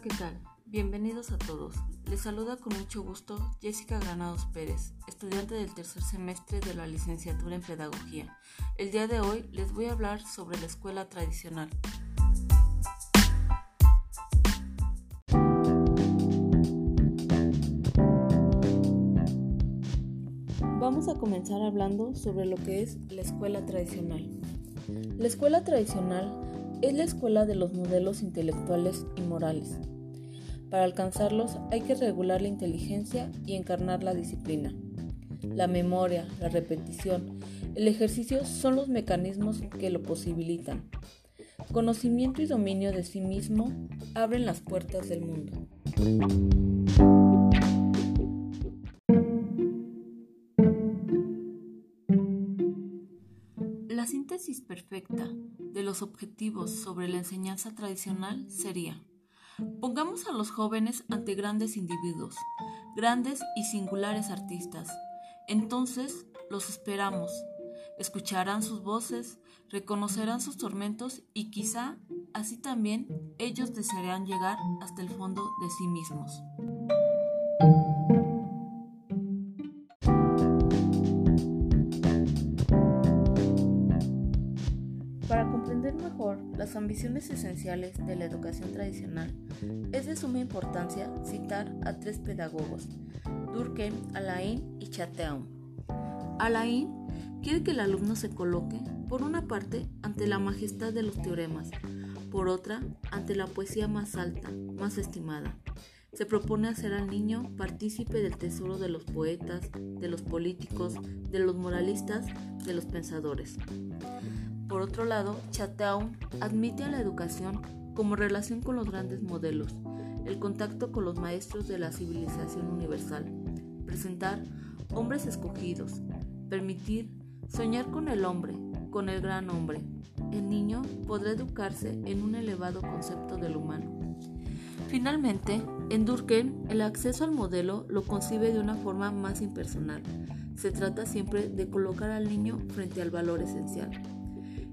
¿qué tal? Bienvenidos a todos. Les saluda con mucho gusto Jessica Granados Pérez, estudiante del tercer semestre de la licenciatura en Pedagogía. El día de hoy les voy a hablar sobre la escuela tradicional. Vamos a comenzar hablando sobre lo que es la escuela tradicional. La escuela tradicional es la escuela de los modelos intelectuales y morales. Para alcanzarlos hay que regular la inteligencia y encarnar la disciplina. La memoria, la repetición, el ejercicio son los mecanismos que lo posibilitan. Conocimiento y dominio de sí mismo abren las puertas del mundo. La síntesis perfecta los objetivos sobre la enseñanza tradicional sería, pongamos a los jóvenes ante grandes individuos, grandes y singulares artistas. Entonces los esperamos, escucharán sus voces, reconocerán sus tormentos y quizá así también ellos desearán llegar hasta el fondo de sí mismos. Ambiciones esenciales de la educación tradicional, es de suma importancia citar a tres pedagogos, Durkheim, Alain y Chateau. Alain quiere que el alumno se coloque, por una parte, ante la majestad de los teoremas, por otra, ante la poesía más alta, más estimada. Se propone hacer al niño partícipe del tesoro de los poetas, de los políticos, de los moralistas, de los pensadores. Por otro lado, Chateau admite a la educación como relación con los grandes modelos, el contacto con los maestros de la civilización universal, presentar hombres escogidos, permitir soñar con el hombre, con el gran hombre. El niño podrá educarse en un elevado concepto del humano. Finalmente, en Durkheim, el acceso al modelo lo concibe de una forma más impersonal. Se trata siempre de colocar al niño frente al valor esencial.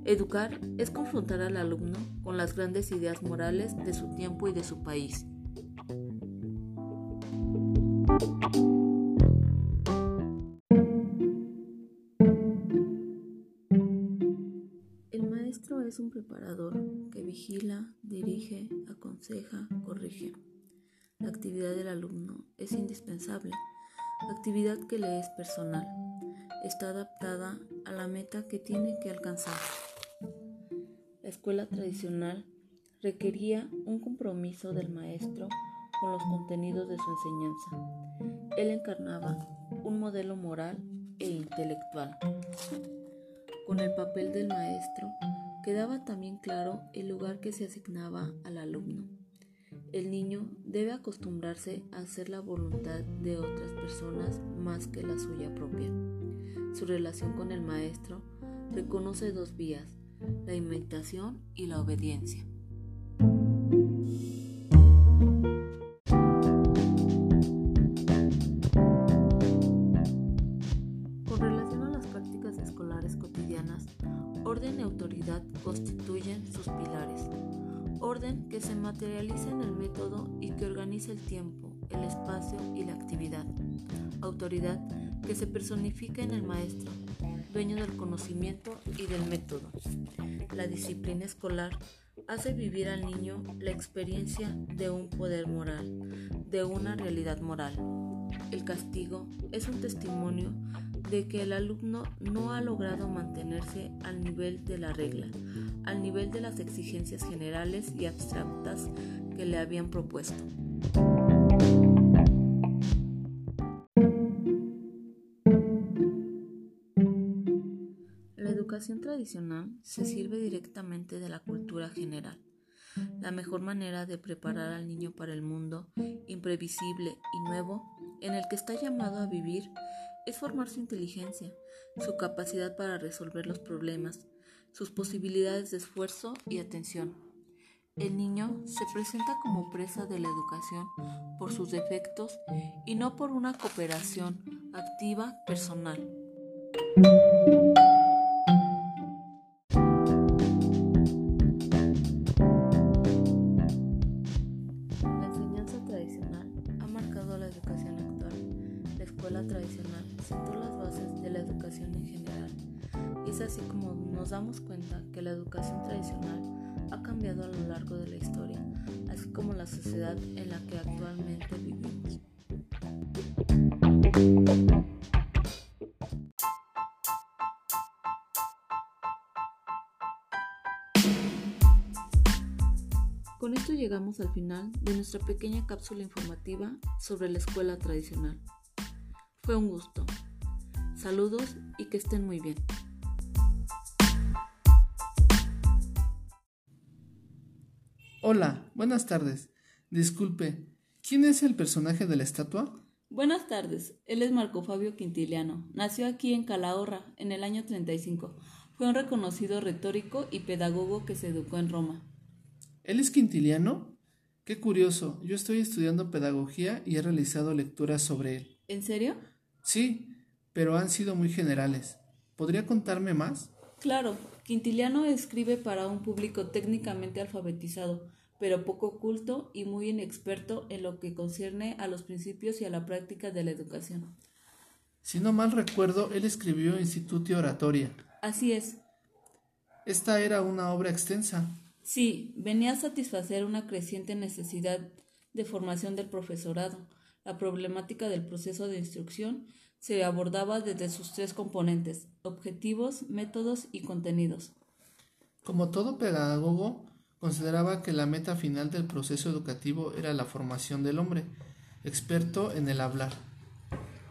Educar es confrontar al alumno con las grandes ideas morales de su tiempo y de su país. El maestro es un preparador que vigila, dirige, aconseja, corrige. La actividad del alumno es indispensable, actividad que le es personal. Está adaptada a la meta que tiene que alcanzar. La escuela tradicional requería un compromiso del maestro con los contenidos de su enseñanza. Él encarnaba un modelo moral e intelectual. Con el papel del maestro quedaba también claro el lugar que se asignaba al alumno. El niño debe acostumbrarse a hacer la voluntad de otras personas más que la suya propia. Su relación con el maestro reconoce dos vías, la imitación y la obediencia. Con relación a las prácticas escolares cotidianas, orden y autoridad constituyen sus pilares. Orden que se materializa en el método y que organiza el tiempo, el espacio y la actividad. Autoridad que se personifica en el maestro, dueño del conocimiento y del método. La disciplina escolar hace vivir al niño la experiencia de un poder moral, de una realidad moral. El castigo es un testimonio de que el alumno no ha logrado mantenerse al nivel de la regla, al nivel de las exigencias generales y abstractas que le habían propuesto. La educación tradicional se sirve directamente de la cultura general. La mejor manera de preparar al niño para el mundo imprevisible y nuevo en el que está llamado a vivir es formar su inteligencia, su capacidad para resolver los problemas, sus posibilidades de esfuerzo y atención. El niño se presenta como presa de la educación por sus defectos y no por una cooperación activa personal. La enseñanza tradicional ha marcado la educación actual escuela tradicional, sentó las bases de la educación en general. Y es así como nos damos cuenta que la educación tradicional ha cambiado a lo largo de la historia, así como la sociedad en la que actualmente vivimos. Con esto llegamos al final de nuestra pequeña cápsula informativa sobre la escuela tradicional. Fue un gusto. Saludos y que estén muy bien. Hola, buenas tardes. Disculpe, ¿quién es el personaje de la estatua? Buenas tardes, él es Marco Fabio Quintiliano. Nació aquí en Calahorra en el año 35. Fue un reconocido retórico y pedagogo que se educó en Roma. ¿Él es quintiliano? Qué curioso, yo estoy estudiando pedagogía y he realizado lecturas sobre él. ¿En serio? Sí, pero han sido muy generales. ¿Podría contarme más? Claro, Quintiliano escribe para un público técnicamente alfabetizado, pero poco culto y muy inexperto en lo que concierne a los principios y a la práctica de la educación. Si no mal recuerdo, él escribió Instituto Oratoria. Así es. Esta era una obra extensa. Sí, venía a satisfacer una creciente necesidad de formación del profesorado. La problemática del proceso de instrucción se abordaba desde sus tres componentes, objetivos, métodos y contenidos. Como todo pedagogo, consideraba que la meta final del proceso educativo era la formación del hombre, experto en el hablar.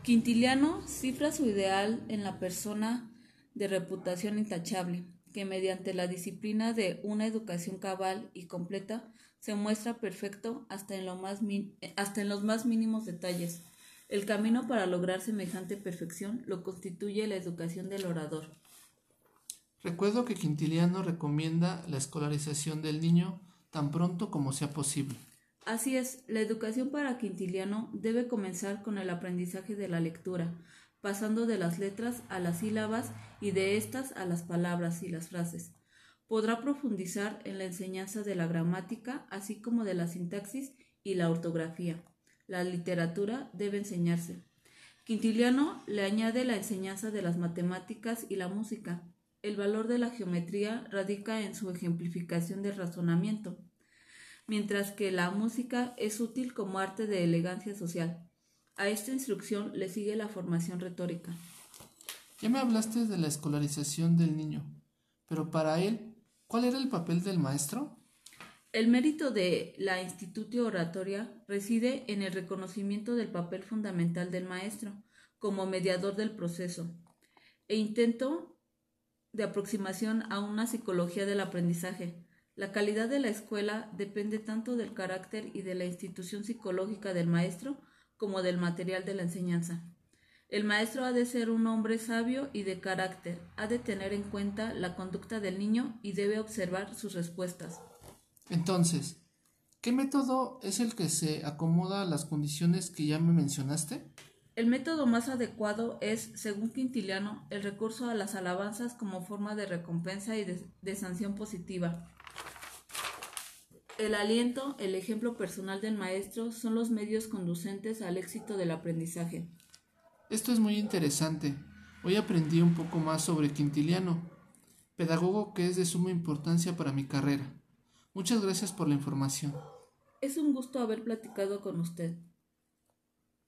Quintiliano cifra su ideal en la persona de reputación intachable, que mediante la disciplina de una educación cabal y completa se muestra perfecto hasta en, lo más hasta en los más mínimos detalles. El camino para lograr semejante perfección lo constituye la educación del orador. Recuerdo que Quintiliano recomienda la escolarización del niño tan pronto como sea posible. Así es, la educación para Quintiliano debe comenzar con el aprendizaje de la lectura, pasando de las letras a las sílabas y de estas a las palabras y las frases. Podrá profundizar en la enseñanza de la gramática, así como de la sintaxis y la ortografía. La literatura debe enseñarse. Quintiliano le añade la enseñanza de las matemáticas y la música. El valor de la geometría radica en su ejemplificación del razonamiento, mientras que la música es útil como arte de elegancia social. A esta instrucción le sigue la formación retórica. Ya me hablaste de la escolarización del niño, pero para él, ¿cuál era el papel del maestro? El mérito de la Institutio Oratoria reside en el reconocimiento del papel fundamental del maestro como mediador del proceso e intento de aproximación a una psicología del aprendizaje. La calidad de la escuela depende tanto del carácter y de la institución psicológica del maestro como del material de la enseñanza. El maestro ha de ser un hombre sabio y de carácter, ha de tener en cuenta la conducta del niño y debe observar sus respuestas. Entonces, ¿qué método es el que se acomoda a las condiciones que ya me mencionaste? El método más adecuado es, según Quintiliano, el recurso a las alabanzas como forma de recompensa y de, de sanción positiva. El aliento, el ejemplo personal del maestro son los medios conducentes al éxito del aprendizaje. Esto es muy interesante. Hoy aprendí un poco más sobre Quintiliano, pedagogo que es de suma importancia para mi carrera. Muchas gracias por la información. Es un gusto haber platicado con usted.